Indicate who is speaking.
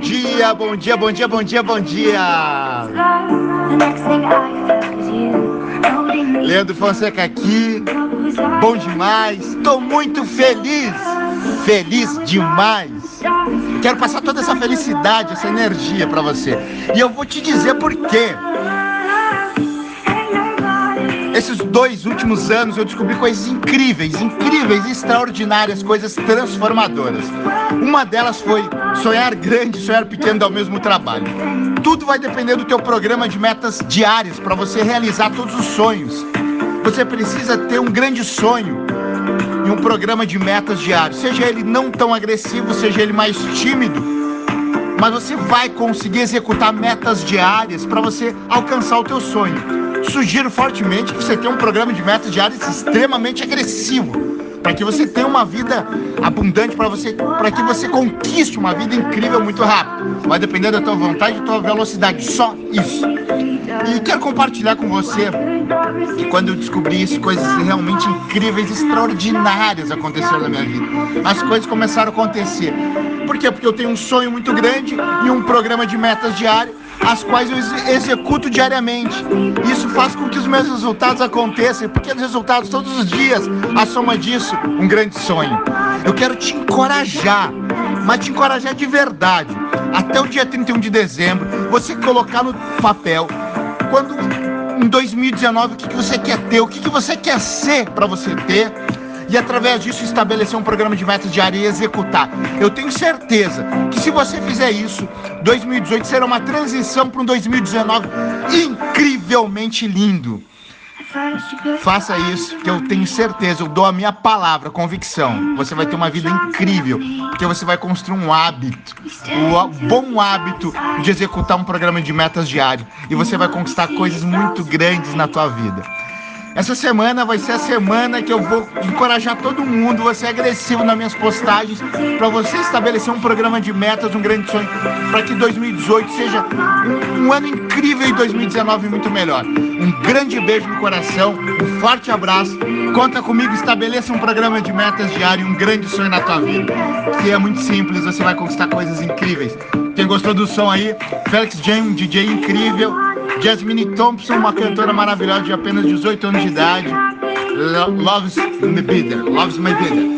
Speaker 1: dia, bom dia, bom dia, bom dia, bom dia. Leandro Fonseca aqui, bom demais, tô muito feliz, feliz demais. Quero passar toda essa felicidade, essa energia para você. E eu vou te dizer por quê. Esses dois últimos anos eu descobri coisas incríveis, incríveis, extraordinárias, coisas transformadoras. Uma delas foi sonhar grande sonhar pequeno dar o mesmo trabalho. Tudo vai depender do teu programa de metas diárias para você realizar todos os sonhos. Você precisa ter um grande sonho e um programa de metas diários, seja ele não tão agressivo, seja ele mais tímido, mas você vai conseguir executar metas diárias para você alcançar o teu sonho sugiro fortemente que você tenha um programa de metas diárias extremamente agressivo, para que você tenha uma vida abundante, para você, para que você conquiste uma vida incrível muito rápido. Vai depender da tua vontade e tua velocidade, só isso. E quero compartilhar com você que quando eu descobri isso, coisas realmente incríveis, extraordinárias aconteceram na minha vida. As coisas começaram a acontecer. Por quê? Porque eu tenho um sonho muito grande e um programa de metas diárias as quais eu executo diariamente. Isso faz com que os meus resultados aconteçam, pequenos resultados todos os dias. A soma disso, um grande sonho. Eu quero te encorajar, mas te encorajar de verdade. Até o dia 31 de dezembro, você colocar no papel quando em 2019 o que, que você quer ter, o que, que você quer ser para você ter e através disso estabelecer um programa de metas diárias e executar. Eu tenho certeza que se você fizer isso, 2018 será uma transição para um 2019 incrivelmente lindo. Faça isso, que eu tenho certeza, eu dou a minha palavra, convicção. Você vai ter uma vida incrível, porque você vai construir um hábito, o bom hábito de executar um programa de metas diário e você vai conquistar coisas muito grandes na tua vida. Essa semana vai ser a semana que eu vou encorajar todo mundo, vou ser agressivo nas minhas postagens, para você estabelecer um programa de metas, um grande sonho, para que 2018 seja um, um, ano incrível e 2019 muito melhor. Um grande beijo no coração, um forte abraço. Conta comigo, estabeleça um programa de metas diário, um grande sonho na tua vida. Que é muito simples, você vai conquistar coisas incríveis. Quem gostou do som aí, Felix Jam, um DJ incrível. Jasmine Thompson, uma cantora maravilhosa de apenas 18 anos de idade. Loves My Vida. Loves My Vida.